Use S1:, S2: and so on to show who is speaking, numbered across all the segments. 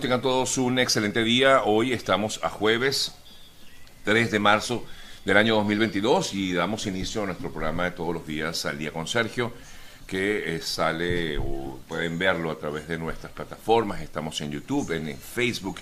S1: Tengan todos un excelente día. Hoy estamos a jueves 3 de marzo del año 2022 y damos inicio a nuestro programa de todos los días al día con Sergio, que eh, sale o pueden verlo a través de nuestras plataformas. Estamos en YouTube, en Facebook,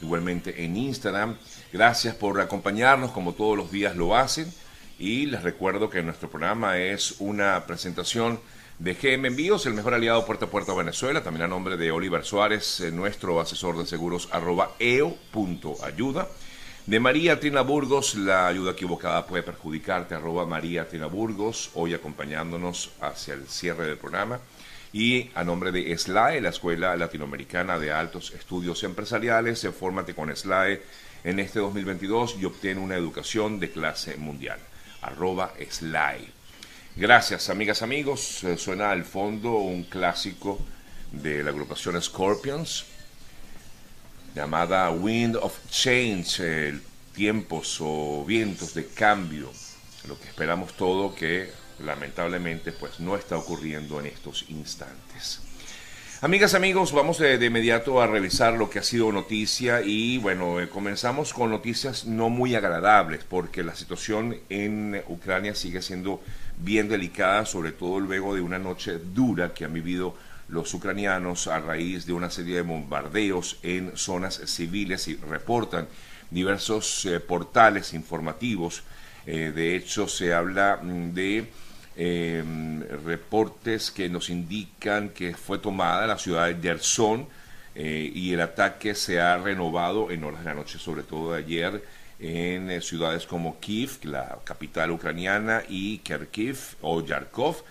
S1: igualmente en Instagram. Gracias por acompañarnos como todos los días lo hacen y les recuerdo que nuestro programa es una presentación de GM Envíos, el mejor aliado puerta a puerta a Venezuela, también a nombre de Oliver Suárez, eh, nuestro asesor de seguros, arroba eo.ayuda. De María Trina Burgos, la ayuda equivocada puede perjudicarte, arroba María Trina Burgos, hoy acompañándonos hacia el cierre del programa. Y a nombre de SLAE, la Escuela Latinoamericana de Altos Estudios Empresariales, se fórmate con SLAE en este 2022 y obtiene una educación de clase mundial. Arroba SLAE. Gracias, amigas, amigos. Eh, suena al fondo un clásico de la agrupación Scorpions, llamada Wind of Change, tiempos o vientos de cambio, lo que esperamos todo que lamentablemente pues no está ocurriendo en estos instantes. Amigas, amigos, vamos de, inmediato a revisar lo que ha sido noticia y bueno, eh, comenzamos con noticias no muy agradables porque la situación en Ucrania sigue siendo bien delicada, sobre todo luego de una noche dura que han vivido los ucranianos a raíz de una serie de bombardeos en zonas civiles y reportan diversos eh, portales informativos. Eh, de hecho, se habla mm, de em, reportes que nos indican que fue tomada la ciudad de Gerson eh, y el ataque se ha renovado en horas de la noche, sobre todo de ayer en eh, ciudades como Kiev, la capital ucraniana, y Kharkiv o Yarkov.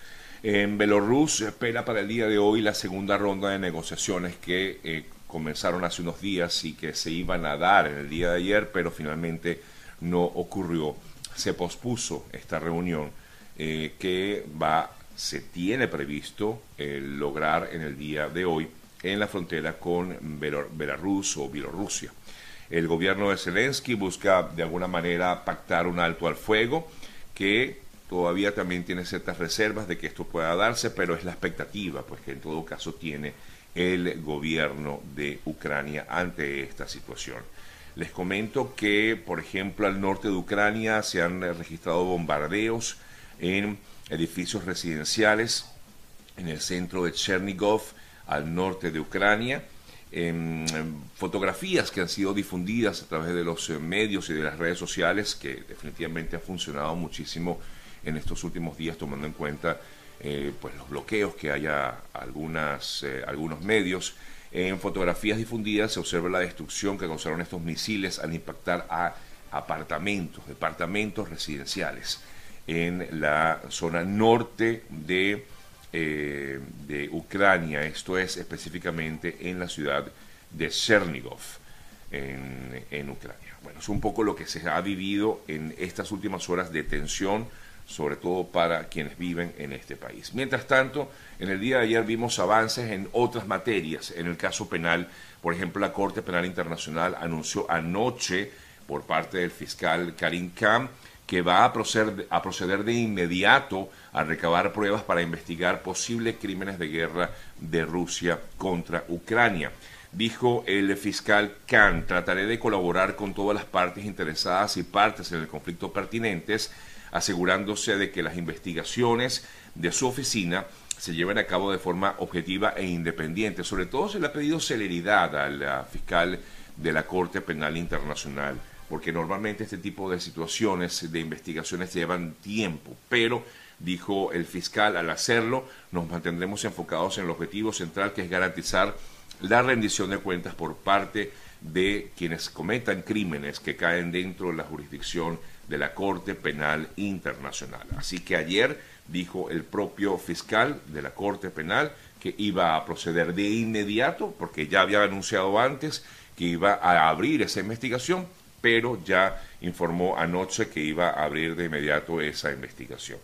S1: En Belarus espera para el día de hoy la segunda ronda de negociaciones que eh, comenzaron hace unos días y que se iban a dar en el día de ayer, pero finalmente no ocurrió. Se pospuso esta reunión eh, que va, se tiene previsto lograr en el día de hoy en la frontera con Belarus o Bielorrusia. El gobierno de Zelensky busca de alguna manera pactar un alto al fuego que todavía también tiene ciertas reservas de que esto pueda darse, pero es la expectativa, pues que en todo caso tiene el gobierno de Ucrania ante esta situación. Les comento que, por ejemplo, al norte de Ucrania se han registrado bombardeos en edificios residenciales en el centro de Chernigov, al norte de Ucrania en fotografías que han sido difundidas a través de los eh, medios y de las redes sociales, que definitivamente han funcionado muchísimo en estos últimos días, tomando en cuenta eh, pues los bloqueos que haya algunas, eh, algunos medios. En fotografías difundidas se observa la destrucción que causaron estos misiles al impactar a apartamentos, departamentos residenciales en la zona norte de eh, de Ucrania, esto es específicamente en la ciudad de Chernigov, en, Ucrania. Bueno, es un poco lo que se ha vivido en estas últimas horas de tensión, sobre todo para quienes viven en este país. Mientras tanto, en el día de ayer vimos avances en otras materias. En el caso penal, por ejemplo, la Corte Penal Internacional anunció anoche por parte del fiscal Karim Khan que va a proceder, a proceder de inmediato a recabar pruebas para investigar posibles crímenes de guerra de Rusia contra Ucrania. Dijo el fiscal Khan, trataré de colaborar con todas las partes interesadas y partes en el conflicto pertinentes, asegurándose de que las investigaciones de su oficina se lleven a cabo de forma objetiva e independiente. Sobre todo se le ha pedido celeridad al fiscal de la Corte Penal Internacional porque normalmente este tipo de situaciones de investigaciones llevan tiempo, pero dijo el fiscal, al hacerlo nos mantendremos enfocados en el objetivo central que es garantizar la rendición de cuentas por parte de quienes cometan crímenes que caen dentro de la jurisdicción de la Corte Penal Internacional. Así que ayer dijo el propio fiscal de la Corte Penal que iba a proceder de inmediato, porque ya había anunciado antes que iba a abrir esa investigación pero ya informó anoche que iba a abrir de inmediato esa investigación.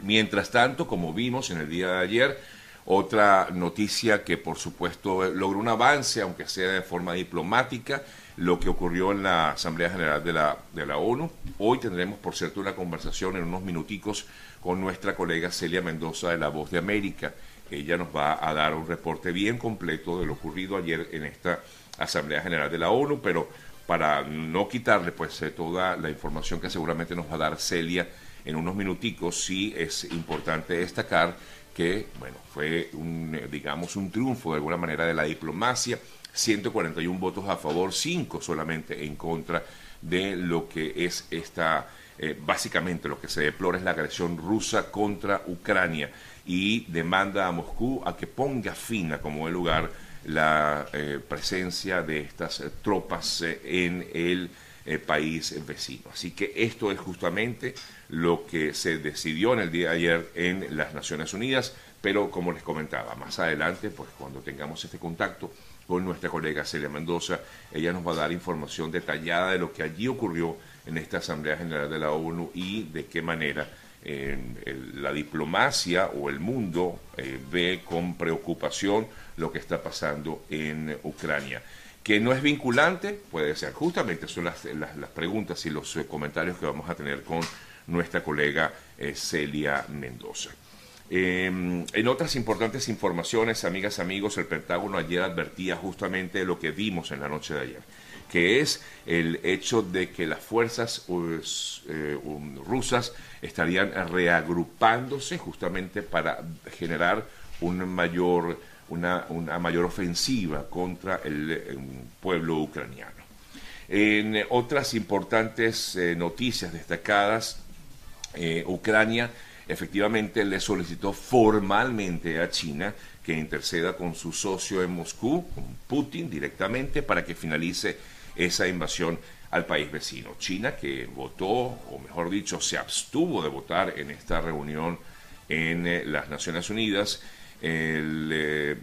S1: Mientras tanto, como vimos en el día de ayer, otra noticia que por supuesto logró un avance, aunque sea de forma diplomática, lo que ocurrió en la Asamblea General de la, de la ONU. Hoy tendremos, por cierto, una conversación en unos minuticos con nuestra colega Celia Mendoza de La Voz de América. Ella nos va a dar un reporte bien completo de lo ocurrido ayer en esta Asamblea General de la ONU, pero para no quitarle pues eh, toda la información que seguramente nos va a dar Celia en unos minuticos, sí es importante destacar que, bueno, fue un, eh, digamos, un triunfo de alguna manera de la diplomacia, 141 votos a favor, 5 solamente en contra de lo que es esta, eh, básicamente lo que se deplora es la agresión rusa contra Ucrania y demanda a Moscú a que ponga fin a como el lugar la eh, presencia de estas eh, tropas eh, en el país vecino. Así que esto es justamente lo que se decidió en el día de ayer en las Naciones Unidas, pero como les comentaba, más adelante, pues cuando tengamos este contacto con nuestra colega Celia Mendoza, ella nos va a dar información detallada de lo que allí ocurrió en esta Asamblea General de la ONU y de qué manera la diplomacia o el mundo eh, ve con preocupación lo que está pasando en Ucrania. Que no es vinculante, puede ser. Justamente son las, las, preguntas y los eh, comentarios que vamos a tener con nuestra colega eh, Celia Mendoza. Em, en otras importantes informaciones, amigas, amigos, el Pentágono ayer advertía justamente lo que vimos en la noche de ayer que es el hecho de que las fuerzas eh, rusas estarían reagrupándose justamente para generar un mayor, una, mayor ofensiva contra el, pueblo ucraniano. En otras importantes eh, noticias destacadas, eh, Ucrania efectivamente le solicitó formalmente a China que interceda con su socio en Moscú, con Putin directamente, para que finalice esa invasión al país vecino. China, que votó, o mejor dicho, se abstuvo de votar en esta reunión en eh, las Naciones Unidas, eh,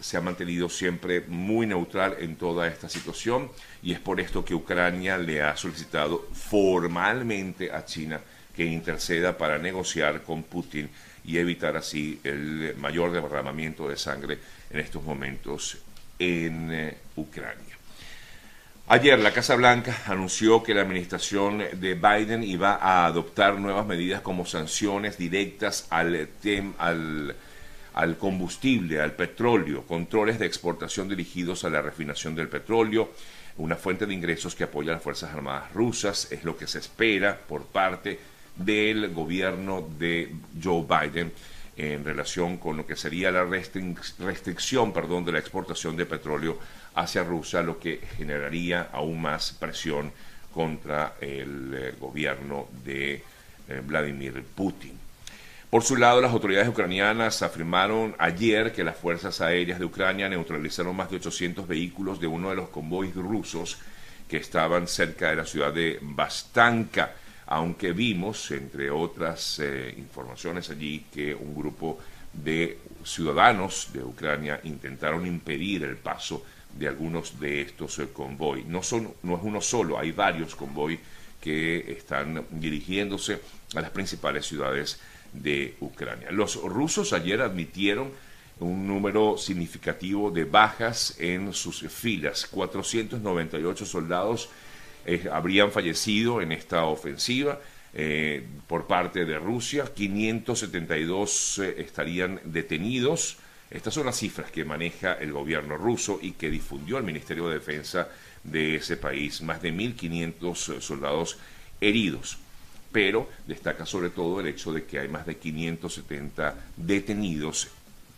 S1: se ha mantenido siempre muy neutral en toda esta situación y es por esto que Ucrania le ha solicitado formalmente a China que interceda para negociar con Putin y evitar así el mayor derramamiento de sangre en estos momentos en eh, Ucrania. Ayer la Casa Blanca anunció que la administración de Biden iba a adoptar nuevas medidas como sanciones directas al, al, combustible, al petróleo, controles de exportación dirigidos a la refinación del petróleo, una fuente de ingresos que apoya a las Fuerzas Armadas rusas, es lo que se espera por parte del gobierno de Joe Biden en relación con lo que sería la restricción perdón, de la exportación de petróleo hacia Rusia, lo que generaría aún más presión contra el eh, gobierno de eh, Vladimir Putin. Por su lado, las autoridades ucranianas afirmaron ayer que las fuerzas aéreas de Ucrania neutralizaron más de 800 vehículos de uno de los convoys rusos que estaban cerca de la ciudad de Bastanka, aunque vimos, entre otras eh, informaciones allí, que un grupo de ciudadanos de Ucrania intentaron impedir el paso de algunos de estos eh, convoy. No, son, no es uno solo, hay varios convoy que están dirigiéndose a las principales ciudades de Ucrania. Los rusos ayer admitieron un número significativo de bajas en sus filas. 498 soldados eh, habrían fallecido en esta ofensiva eh, por parte de Rusia, 572 estarían detenidos estas son las cifras que maneja el gobierno ruso y que difundió el Ministerio de Defensa de ese país. Más de 1.500 soldados heridos. Pero destaca sobre todo el hecho de que hay más de 570 detenidos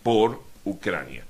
S1: por Ucrania.